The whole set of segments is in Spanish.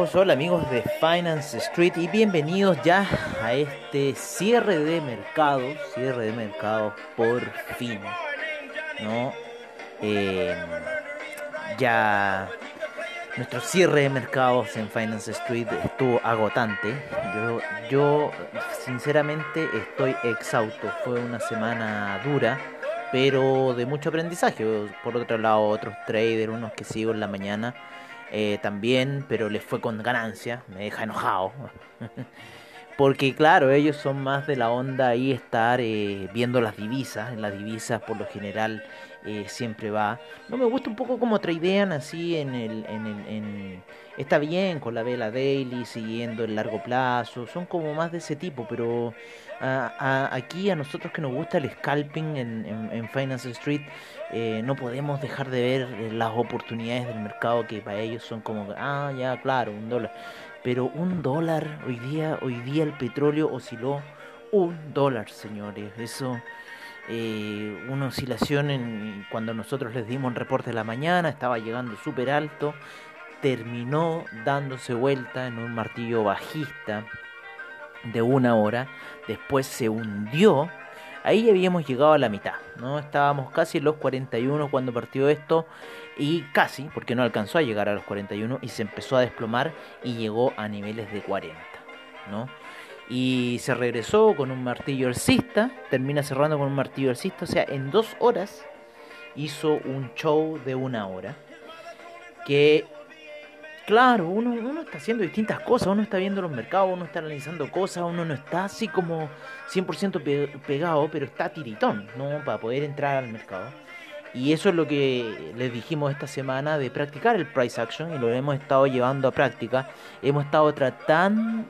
Amigos, hola amigos de Finance Street y bienvenidos ya a este cierre de mercado, cierre de mercado por fin, ¿no? Eh, ya nuestro cierre de mercados en Finance Street estuvo agotante. Yo, yo sinceramente estoy exhausto. Fue una semana dura, pero de mucho aprendizaje. Por otro lado, otros traders, unos que sigo en la mañana eh, también, pero les fue con ganancia, me deja enojado. Porque claro, ellos son más de la onda ahí estar eh, viendo las divisas, en las divisas por lo general eh, siempre va. No me gusta un poco como tradean así en el, en el en... está bien con la vela daily, siguiendo el largo plazo, son como más de ese tipo, pero aquí a nosotros que nos gusta el scalping en, Finance Street, eh, no podemos dejar de ver eh, las oportunidades del mercado que para ellos son como, ah, ya, claro, un dólar. Pero un dólar, hoy día, hoy día el petróleo osciló un dólar, señores. Eso, eh, una oscilación en, cuando nosotros les dimos un reporte de la mañana, estaba llegando súper alto, terminó dándose vuelta en un martillo bajista de una hora, después se hundió, ahí habíamos llegado a la mitad, ¿no? Estábamos casi en los 41 cuando partió esto y casi, porque no alcanzó a llegar a los 41 y se empezó a desplomar y llegó a niveles de 40, ¿no? Y se regresó con un martillo alcista, termina cerrando con un martillo alcista, o sea, en dos horas hizo un show de una hora que Claro, uno, uno está haciendo distintas cosas, uno está viendo los mercados, uno está analizando cosas, uno no está así como 100% pegado, pero está tiritón, ¿no? Para poder entrar al mercado. Y eso es lo que les dijimos esta semana de practicar el price action y lo hemos estado llevando a práctica. Hemos estado tratando,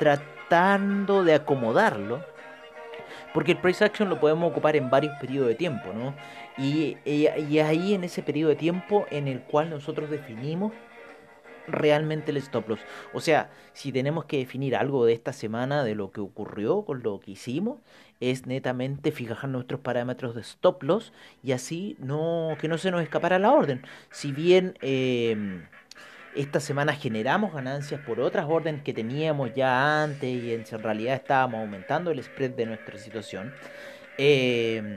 tratando de acomodarlo. Porque el price action lo podemos ocupar en varios periodos de tiempo, ¿no? Y, y, y ahí en ese periodo de tiempo en el cual nosotros definimos realmente el stop loss. O sea, si tenemos que definir algo de esta semana, de lo que ocurrió con lo que hicimos, es netamente fijar nuestros parámetros de stop loss y así no que no se nos escapara la orden. Si bien em, esta semana generamos ganancias por otras órdenes que teníamos ya antes y en realidad estábamos aumentando el spread de nuestra situación, em,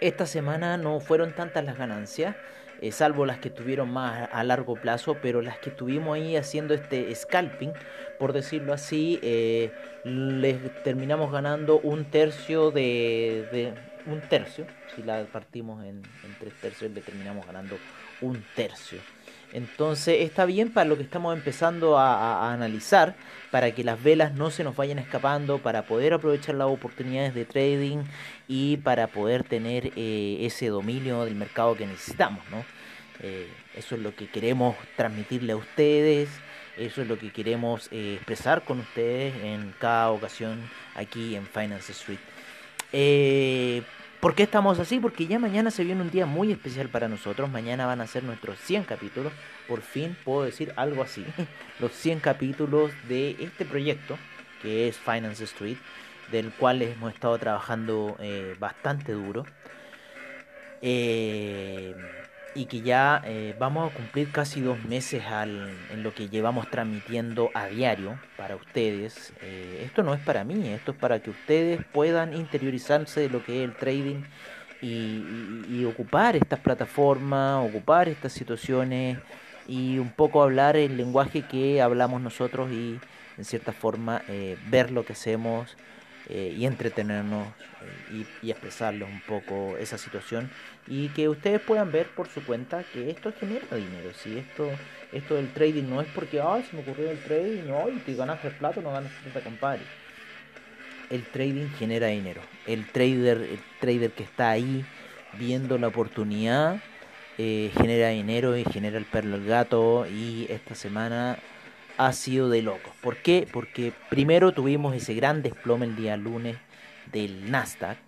esta semana no fueron tantas las ganancias. Eh, salvo las que tuvieron más a largo plazo, pero las que estuvimos ahí haciendo este scalping, por decirlo así, eh, les terminamos ganando un tercio de, de, un tercio, si la partimos en, en tres tercios, le terminamos ganando un tercio. Entonces está bien para lo que estamos empezando a, analizar, para que las velas no se nos vayan escapando, para poder aprovechar las oportunidades de trading y para poder tener eh, ese dominio del mercado que necesitamos. ¿no? Eh, eso es lo que queremos transmitirle a ustedes, eso es lo que queremos eh, expresar con ustedes en cada ocasión aquí en Finance Street. ¿Por qué estamos así? Porque ya mañana se viene un día muy especial para nosotros. Mañana van a ser nuestros 100 capítulos. Por fin puedo decir algo así. Los 100 capítulos de este proyecto que es Finance Street, del cual hemos estado trabajando eh, bastante duro. Eh, y que ya eh, vamos a cumplir casi dos meses al, en lo que llevamos transmitiendo a diario para ustedes. Eh, esto no es para mí, esto es para que ustedes puedan interiorizarse de lo que es el trading y, ocupar estas plataformas, ocupar estas situaciones y un poco hablar el lenguaje que hablamos nosotros y en cierta forma eh, ver lo que hacemos eh, y entretenernos eh, y, expresarles un poco esa situación y que ustedes puedan ver por su cuenta que esto genera dinero. Si esto, esto del trading no es porque, ay, se me ocurrió el trading, no, y te ganaste plata, no ganas plata, compadre. El trading genera dinero. El trader, el trader que está ahí viendo la oportunidad eh, genera dinero y genera el perro al gato. Y esta semana ha sido de locos. ¿Por qué? Porque primero tuvimos ese gran desplome el día lunes del Nasdaq,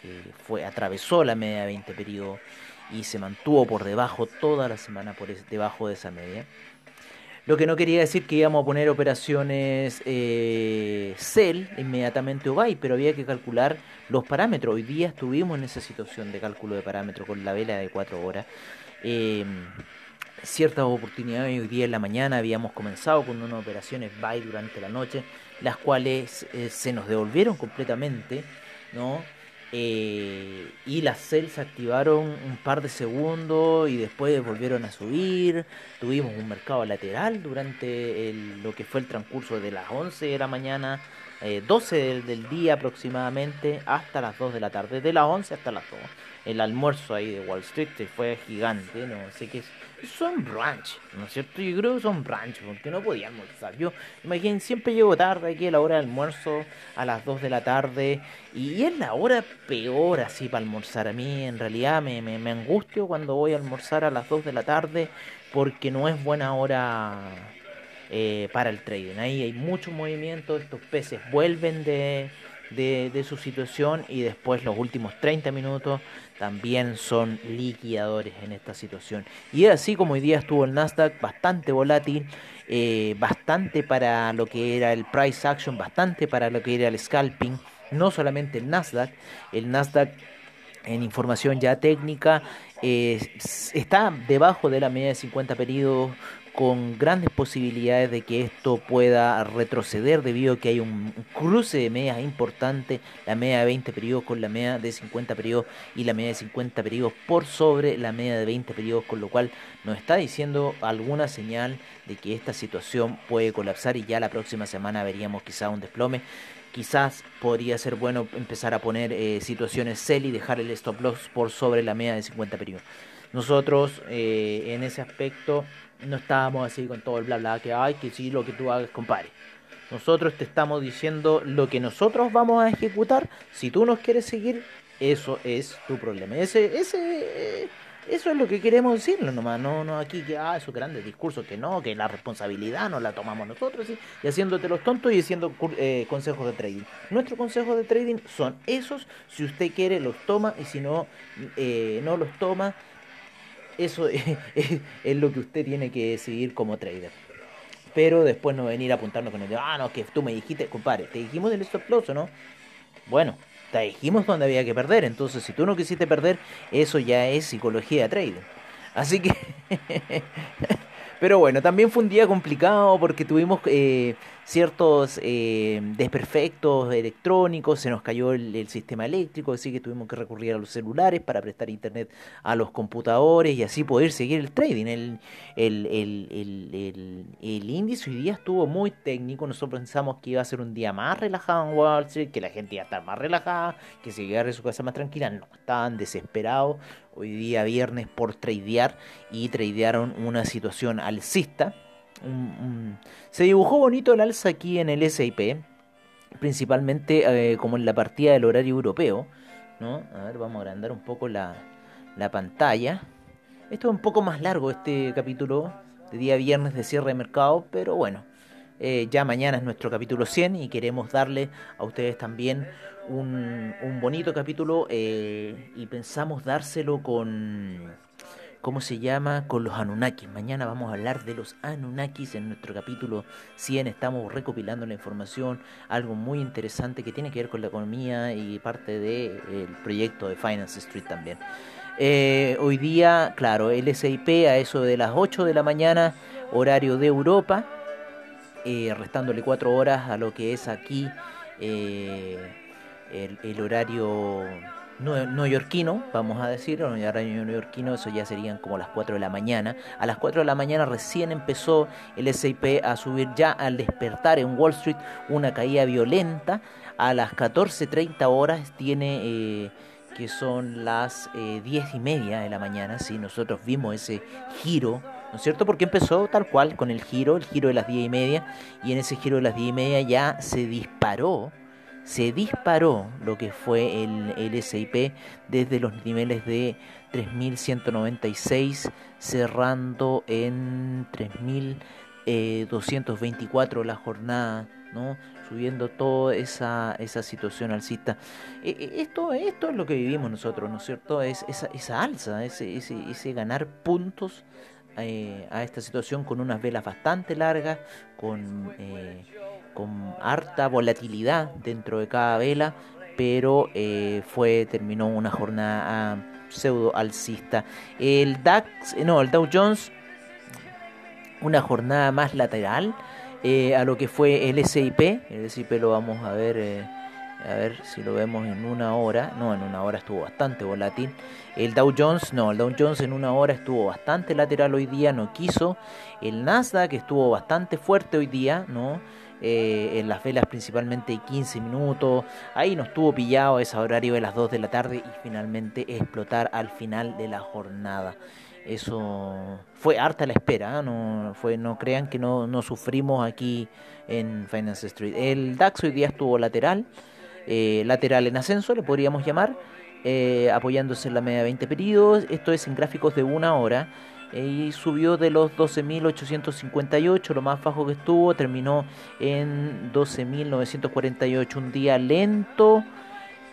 que fue atravesó la media de 20 periodos y se mantuvo por debajo toda la semana por debajo de esa media. Lo que no quería decir que íbamos a poner operaciones eh, sell inmediatamente o buy, pero había que calcular los parámetros. Hoy día estuvimos en esa situación de cálculo de parámetros con la vela de 4 horas. Eh, ciertas oportunidades hoy día en la mañana habíamos comenzado con unas operaciones buy durante la noche, las cuales eh, se nos devolvieron completamente, ¿no? Eh, y las se activaron un par de segundos y después volvieron a subir. Tuvimos un mercado lateral durante lo que fue el transcurso de las 11 de la mañana, 12 eh, del, del, día aproximadamente, hasta las 2 de la tarde. De las 11 hasta las 2. El almuerzo ahí de Wall Street fue gigante, no sé qué es son brunch, ¿no es cierto? Yo creo que son brunch, porque no podía almorzar. Yo, imagínense, siempre llego tarde aquí a la hora de almuerzo, a las 2 de la tarde, y es la hora peor así para almorzar. A mí, en realidad, me, me, angustio cuando voy a almorzar a las 2 de la tarde, porque no es buena hora eh, para el trading. Ahí hay mucho movimiento, estos peces vuelven de, de, su situación y después los últimos 30 minutos también son liquidadores en esta situación. Y así como hoy día estuvo el Nasdaq bastante volátil, eh, bastante para lo que era el price action, bastante para lo que era el scalping, no solamente el Nasdaq, el Nasdaq en información ya técnica eh, está debajo de la media de 50 periodos con grandes posibilidades de que esto pueda retroceder debido a que hay un cruce de medias importante, la media de 20 periodos con la media de 50 periodos y la media de 50 periodos por sobre la media de 20 periodos, con lo cual nos está diciendo alguna señal de que esta situación puede colapsar y ya la próxima semana veríamos quizá un desplome. Quizás podría ser bueno empezar a poner eh, situaciones sell y dejar el stop loss por sobre la media de 50 periodos. Nosotros eh, en ese aspecto no estábamos así con todo el bla bla que hay, que sí, lo que tú hagas, compadre. Nosotros te estamos diciendo lo que nosotros vamos a ejecutar. Si tú nos quieres seguir, eso es tu problema. Ese, ese, eso es lo que queremos decirlo nomás. No, no aquí que, ah, esos grandes discursos que no, que la responsabilidad no la tomamos nosotros, y haciéndote los tontos y haciendo eh, consejos de trading. Nuestros consejos de trading son esos. Si usted quiere, los toma, y si no, eh, no los toma eso es, lo que usted tiene que seguir como trader. Pero después no venir a apuntarnos con el ah, no, que tú me dijiste, compadre, te dijimos del stop loss, ¿o no? Bueno, te dijimos dónde había que perder. Entonces, si tú no quisiste perder, eso ya es psicología de trading. Así que Pero bueno, también fue un día complicado porque tuvimos eh, ciertos eh, desperfectos electrónicos, se nos cayó el, sistema eléctrico, así que tuvimos que recurrir a los celulares para prestar internet a los computadores y así poder seguir el trading. El, el, el, el, índice hoy día estuvo muy técnico, nosotros pensamos que iba a ser un día más relajado en Wall Street, que la gente iba a estar más relajada, que se quedara en su casa más tranquila, no, estaban desesperados hoy día viernes por tradear y tradearon una situación alcista. Se dibujó bonito el alza aquí en el SIP, principalmente eh, como en la partida del horario europeo. ¿no? A ver, vamos a agrandar un poco la, la pantalla. Esto es un poco más largo este capítulo de día viernes de cierre de mercado, pero bueno, eh, ya mañana es nuestro capítulo 100 y queremos darle a ustedes también un, un bonito capítulo eh, y pensamos dárselo con, ¿cómo se llama? Con los Anunnakis. Mañana vamos a hablar de los Anunnakis en nuestro capítulo 100. Estamos recopilando la información, algo muy interesante que tiene que ver con la economía y parte del proyecto de Finance Street también. Eh, hoy día, claro, el SIP a eso de las 8 de la mañana, horario de Europa, eh, restándole 4 horas a lo que es aquí. Eh, el, horario neoyorquino, vamos a decir, el horario neoyorquino, eso ya serían como las 4 de la mañana. A las 4 de la mañana recién empezó el SIP a subir ya al despertar en Wall Street una caída violenta. A las 14.30 horas tiene... Eh, que son las eh, 10 y media de la mañana, si nosotros vimos ese giro, ¿no es cierto? Porque empezó tal cual con el giro, el giro de las 10 y media, y en ese giro de las 10 y media ya se disparó se disparó lo que fue el, el SIP desde los niveles de 3.196 cerrando en 3.000 224 la jornada, ¿no? subiendo toda esa, esa situación alcista. esto, esto es lo que vivimos nosotros, ¿no es cierto? Es esa, esa alza, ese, ese, ese ganar puntos a esta situación con unas velas bastante largas, con, con harta volatilidad dentro de cada vela, pero eh, fue terminó una jornada ah, pseudo alcista. El DAX, eh, no, el Dow Jones, una jornada más lateral eh, a lo que fue el SIP. El SIP lo vamos a ver, a ver si lo vemos en una hora. No, en una hora estuvo bastante volátil. El Dow Jones, no, el Dow Jones en una hora estuvo bastante lateral hoy día, no quiso. El Nasdaq estuvo bastante fuerte hoy día, ¿no? Eh, en las velas principalmente 15 minutos. Ahí nos tuvo pillado ese horario de las 2 de la tarde y finalmente explotar al final de la jornada. Eso fue harta la espera, ¿eh? no, fue, no crean que no, no sufrimos aquí en Finance Street. El DAX hoy día estuvo lateral, eh, lateral en ascenso, le podríamos llamar, apoyándose en la media de 20 periodos. Esto es en gráficos de una hora y subió de los 12.858, lo más bajo que estuvo, terminó en 12.948, un día lento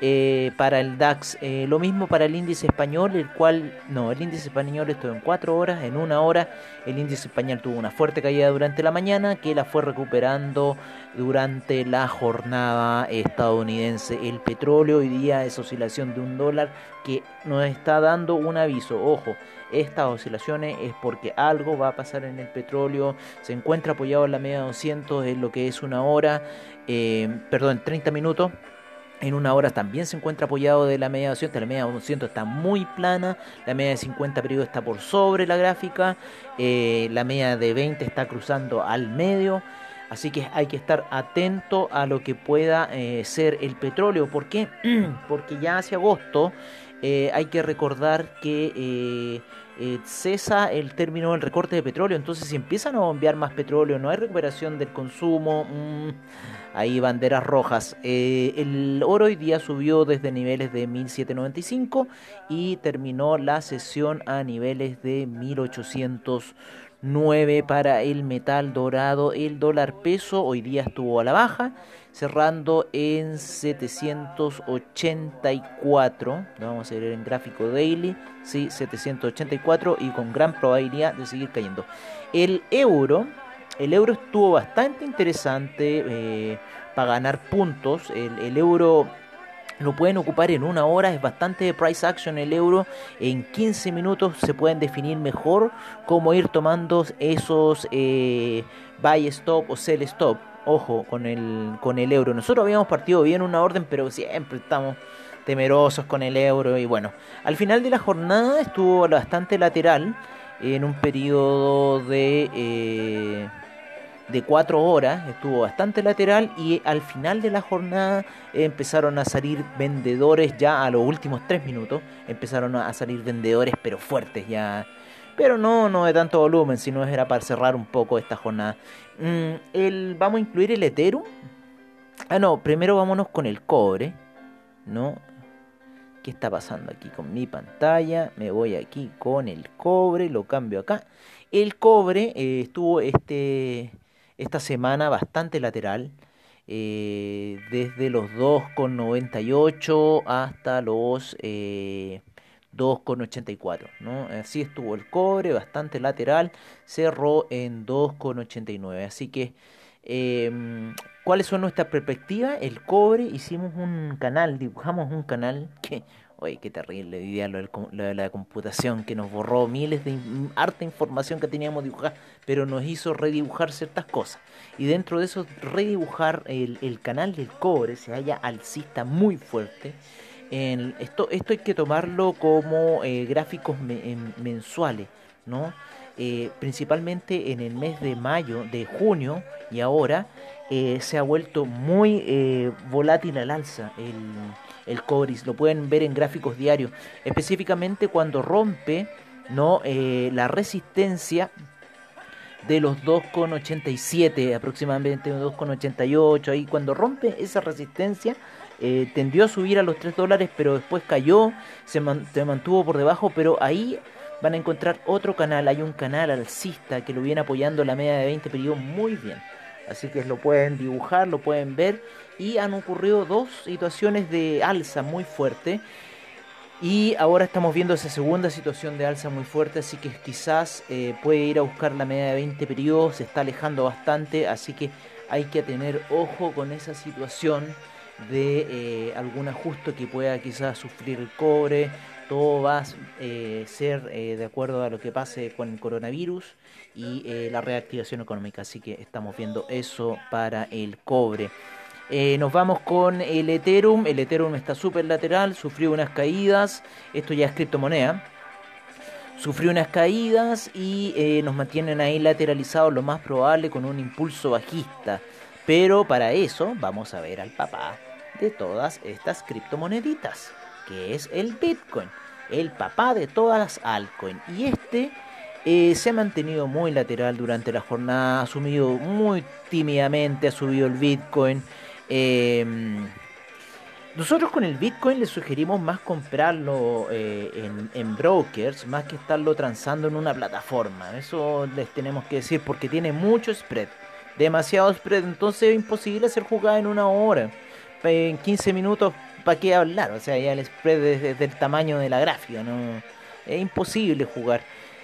eh, para el DAX. Eh, lo mismo para el índice español, el cual, no, el índice español estuvo en 4 horas, en una hora el índice español tuvo una fuerte caída durante la mañana que la fue recuperando durante la jornada estadounidense. El petróleo hoy día es oscilación de un dólar que nos está dando un aviso. Ojo, estas oscilaciones es porque algo va a pasar en el petróleo. Se encuentra apoyado en la media 200 en lo que es una hora, eh, perdón, 30 minutos en una hora también se encuentra apoyado de la media 200, la media 200 está muy plana, la media de 50 periodos está por sobre la gráfica, eh, la media de 20 está cruzando al medio, así que hay que estar atento a lo que pueda eh, ser el petróleo. ¿Por qué? Porque ya hacia agosto eh, hay que recordar que cesa el término del recorte de petróleo, entonces si empiezan a bombear más petróleo, no hay recuperación del consumo. Mmm, ahí banderas rojas. Eh, el oro hoy día subió desde niveles de 1795 y terminó la sesión a niveles de 1809 para el metal dorado. El dólar peso hoy día estuvo a la baja, cerrando en 784. vamos a ver en gráfico daily, sí, 784 y con gran probabilidad de seguir cayendo. El euro el euro estuvo bastante interesante eh, para ganar puntos. El, euro lo pueden ocupar en una hora, es bastante price action el euro. En 15 minutos se pueden definir mejor cómo ir tomando esos eh, buy stop o sell stop. Ojo con el, con el euro. Nosotros habíamos partido bien una orden, pero siempre estamos temerosos con el euro. Y bueno, al final de la jornada estuvo bastante lateral en un periodo de... Eh, de cuatro horas, estuvo bastante lateral y al final de la jornada empezaron a salir vendedores ya a los últimos tres minutos, empezaron a salir vendedores pero fuertes ya, pero no, no de tanto volumen, sino era para cerrar un poco esta jornada. Mm, el, vamos a incluir el Ethereum. Ah, no, primero vámonos con el cobre, ¿no? ¿Qué está pasando aquí con mi pantalla? Me voy aquí con el cobre, lo cambio acá. El cobre eh, estuvo este esta semana bastante lateral, eh, desde los 2,98 hasta los 2,84. Eh, ¿no? Así estuvo el cobre, bastante lateral, cerró en 2,89. Así que, em, ¿cuáles son nuestras perspectivas? El cobre, hicimos un canal, dibujamos un canal que Oye, qué terrible vivía lo, de la computación que nos borró miles de harta información que teníamos dibujada, pero nos hizo redibujar ciertas cosas. Y dentro de eso, redibujar el, canal del cobre se halla alcista muy fuerte. Esto, esto hay que tomarlo como eh, gráficos mensuales, ¿no? Eh, principalmente en el mes de mayo, de junio y ahora, eh, se ha vuelto muy volátil al alza el el cobre, lo pueden ver en gráficos diarios, específicamente cuando rompe ¿no? Eh, la resistencia de los 2,87, aproximadamente 2,88, ahí cuando rompe esa resistencia, eh, tendió a subir a los 3 dólares, pero después cayó, se, mantuvo por debajo, pero ahí van a encontrar otro canal. Hay un canal alcista que lo viene apoyando la media de 20 periodos muy bien. Así que lo pueden dibujar, lo pueden ver. Y han ocurrido dos situaciones de alza muy fuerte. Y ahora estamos viendo esa segunda situación de alza muy fuerte, así que quizás eh, puede ir a buscar la media de 20 periodos, se está alejando bastante, así que hay que tener ojo con esa situación de eh, algún ajuste que pueda quizás sufrir el cobre. Todo va a eh, ser de acuerdo a lo que pase con el coronavirus y la reactivación económica, así que estamos viendo eso para el cobre. Eh, nos vamos con el Ethereum. El Ethereum está súper lateral, sufrió unas caídas. Esto ya es criptomoneda. Sufrió unas caídas y eh, nos mantienen ahí lateralizados lo más probable con un impulso bajista. Pero para eso vamos a ver al papá de todas estas criptomoneditas, que es el Bitcoin. El papá de todas las altcoins. Y este eh, se ha mantenido muy lateral durante la jornada, ha subido muy tímidamente, ha subido el Bitcoin. Em, nosotros con el Bitcoin le sugerimos más comprarlo eh, en, brokers, más que estarlo transando en una plataforma. Eso les tenemos que decir porque tiene mucho spread, demasiado spread, entonces es imposible hacer jugada en una hora. En 15 minutos, ¿para qué hablar? O sea, ya el spread es, del tamaño de la gráfica, ¿no? Es imposible jugar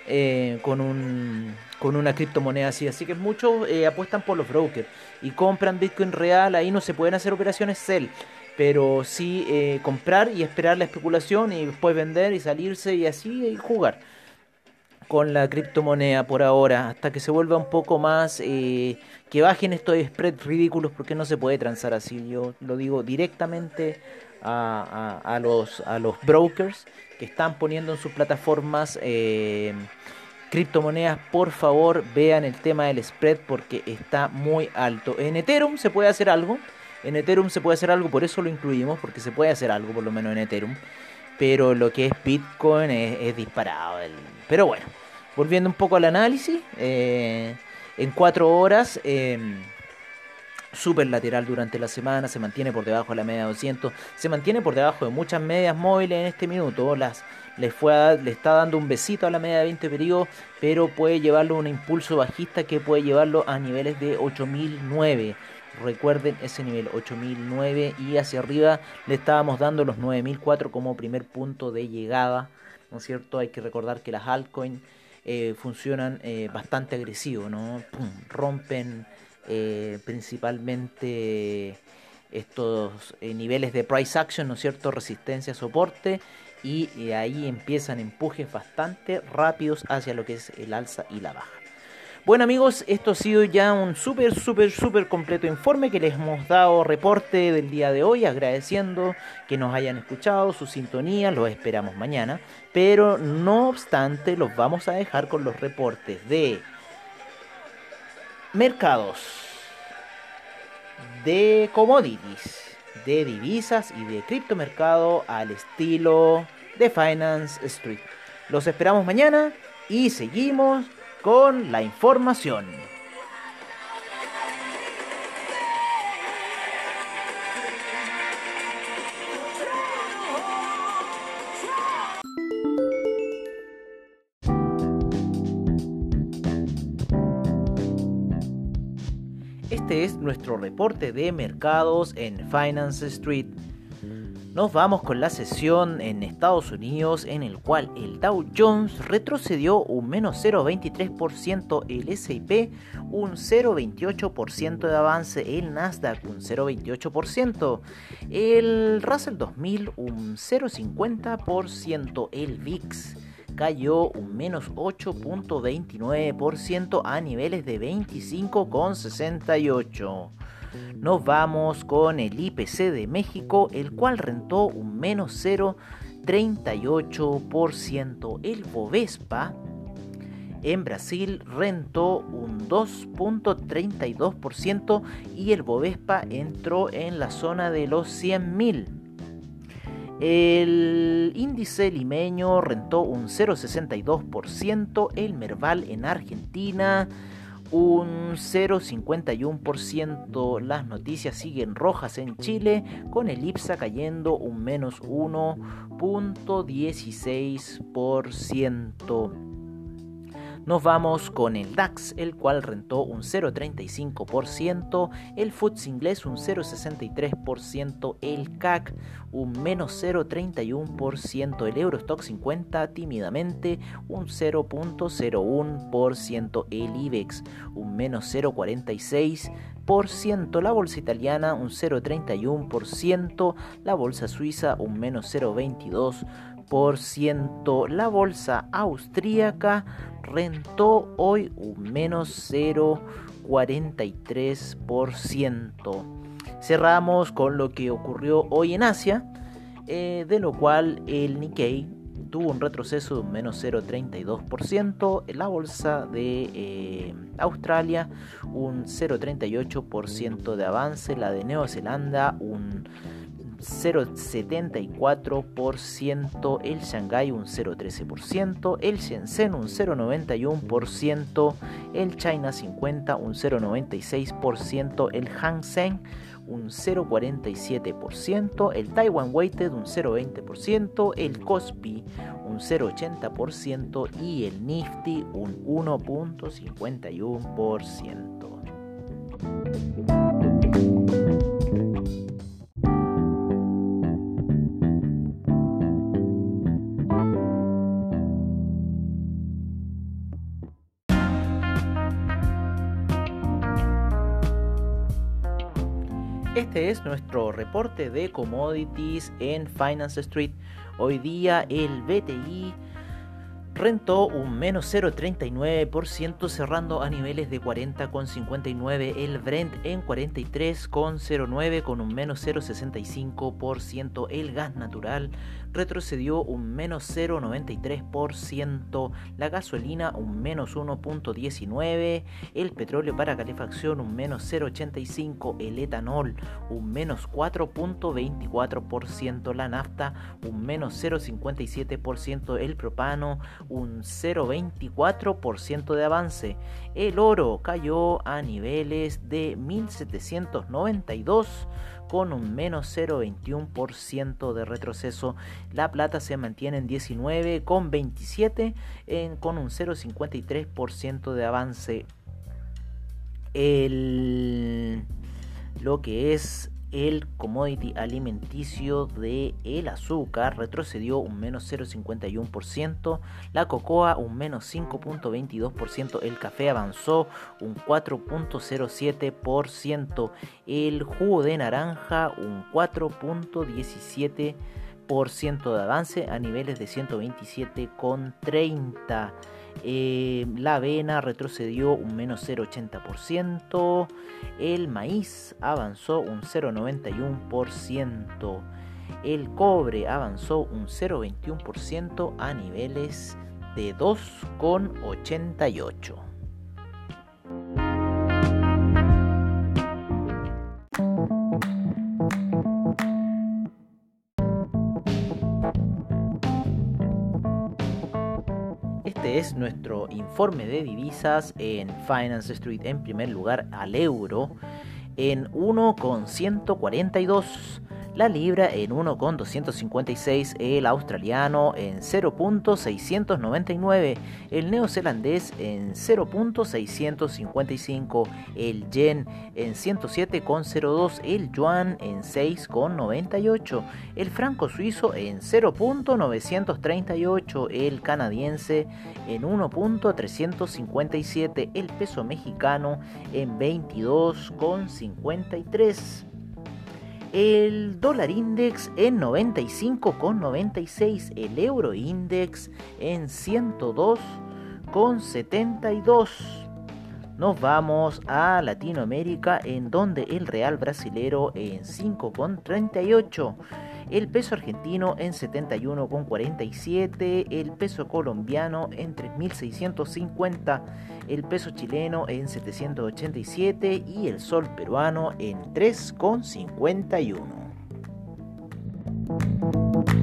eh, con un con una criptomoneda así. Así que muchos eh, apuestan por los brokers y compran Bitcoin real. Ahí no se pueden hacer operaciones sell, pero sí eh, comprar y esperar la especulación y después vender y salirse y así y jugar con la criptomoneda por ahora hasta que se vuelva un poco más que bajen estos spreads ridículos porque no se puede transar así yo lo digo directamente a, a, los a los brokers que están poniendo en sus plataformas eh, criptomonedas, por favor vean el tema del spread porque está muy alto. En Ethereum se puede hacer algo, en Ethereum se puede hacer algo, por eso lo incluimos, porque se puede hacer algo por lo menos en Ethereum. Pero lo que es Bitcoin es, disparado. Pero bueno, volviendo un poco al análisis, eh, en cuatro horas... Eh, super lateral durante la semana, se mantiene por debajo de la media de 200, se mantiene por debajo de muchas medias móviles en este minuto, las le, fue le está dando un besito a la media de 20 periodos, pero puede llevarlo a un impulso bajista que puede llevarlo a niveles de 8009. Recuerden ese nivel 8009 y hacia arriba le estábamos dando los 9004 como primer punto de llegada. ¿No es cierto? Hay que recordar que las altcoins eh, funcionan eh, bastante agresivo, ¿no? Rompen eh, principalmente estos niveles de price action, ¿no es cierto? Resistencia, soporte y ahí empiezan empujes bastante rápidos hacia lo que es el alza y la baja. Bueno amigos, esto ha sido ya un súper, súper, súper completo informe que les hemos dado reporte del día de hoy, agradeciendo que nos hayan escuchado, su sintonía, los esperamos mañana, pero no obstante los vamos a dejar con los reportes de mercados, de commodities, de divisas y de criptomercado al estilo de Finance Street. Los esperamos mañana y seguimos con la información. Este es nuestro reporte de mercados en Finance Street. Nos vamos con la sesión en Estados Unidos en el cual el Dow Jones retrocedió un menos 0,23%, el S&P un 0,28% de avance, el Nasdaq un 0,28%, el Russell 2000 un 0,50%, el VIX cayó un menos 8.29% a niveles de 25,68%. Nos vamos con el IPC de México, el cual rentó un menos 0,38%. El Bovespa en Brasil rentó un 2.32% y el Bovespa entró en la zona de los 100.000. El índice limeño rentó un 0,62%, el Merval en Argentina un 0,51%. Las noticias siguen rojas en Chile, con el IPSA cayendo un menos 1.16%. Nos vamos con el DAX, el cual rentó un 0,35%, el FTSE inglés un 0,63%, el CAC un menos 0,31%, el Eurostock 50 tímidamente un 0,01%, el IBEX un menos 0,46%, la bolsa italiana un 0,31%, la bolsa suiza un menos 0,22%, la bolsa austríaca rentó hoy un menos 0,43%. Cerramos con lo que ocurrió hoy en Asia, eh, de lo cual el Nikkei tuvo un retroceso de un menos 0,32%, la bolsa de eh, Australia un 0,38% de avance, la de Nueva Zelanda un 0,74%, el Shanghai un 0,13%, el Shenzhen un 0,91%, el China 50 un 0,96%, el Hang Seng un 0,47%, el Taiwan Weighted un 0,20%, el Kospi un 0,80% y el Nifty un 1,51%. Nuestro reporte de commodities en Finance Street. Hoy día el BTI rentó un menos 0,39% cerrando a niveles de 40,59, el Brent en 43,09 con un menos 0,65%, el gas natural. Retrocedió un menos 0,93%, la gasolina un menos 1,19%, el petróleo para calefacción un menos 0,85%, el etanol un menos 4,24%, la nafta un menos 0,57%, el propano un 0,24% de avance, el oro cayó a niveles de 1792 con un menos 0,21% de retroceso. La plata se mantiene en 19,27 con un 0,53% de avance. Lo que es el commodity alimenticio de el azúcar retrocedió un menos 0,51%, la cocoa un menos 5,22%, el café avanzó un 4,07%, el jugo de naranja un 4,17% de avance a niveles de 127,30%. Eh, la avena retrocedió un menos 0,80%. El maíz avanzó un 0,91%. El cobre avanzó un 0,21% a niveles de 2,88%. Es nuestro informe de divisas en Finance Street. En primer lugar, al euro en 1,142 la libra en 1,256, el australiano en 0.699, el neozelandés en 0.655, el yen en 107,02, el yuan en 6,98, el franco suizo en 0.938, el canadiense en 1.357, el peso mexicano en 22,53 el dólar index en 95,96, el euro index en 102,72. Nos vamos a Latinoamérica en donde el real brasilero en 5,38 el peso argentino en 71,47, el peso colombiano en 3.650, el peso chileno en 787 y el sol peruano en 3,51.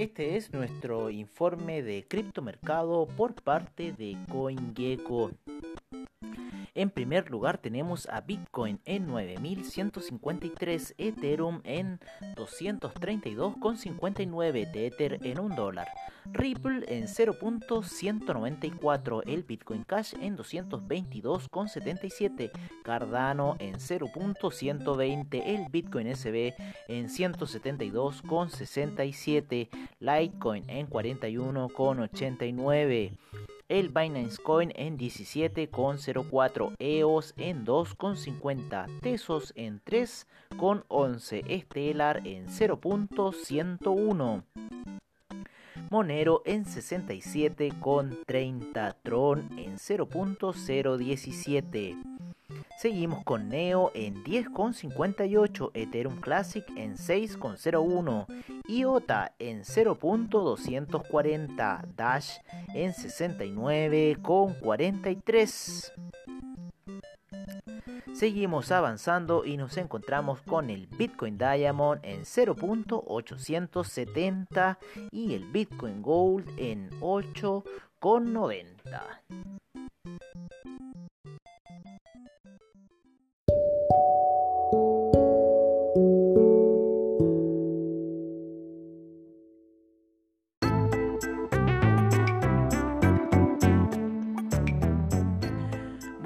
Este es nuestro informe de criptomercado por parte de CoinGecko. En primer lugar tenemos a Bitcoin en 9.153, Ethereum en 232,59, Tether en 1 dólar, Ripple en 0.194, el Bitcoin Cash en 222,77, Cardano en 0.120, el Bitcoin SB en 172,67, Litecoin en 41,89 el Binance Coin en 17,04, EOS en 2,50, Tesos en 3,11, Stellar en 0.101. Monero en 67,30, Tron en 0.017. Seguimos con Neo en 10,58, Ethereum Classic en 6,01, IOTA en 0.240, Dash en 69,43. Seguimos avanzando y nos encontramos con el Bitcoin Diamond en 0.870 y el Bitcoin Gold en 8,90.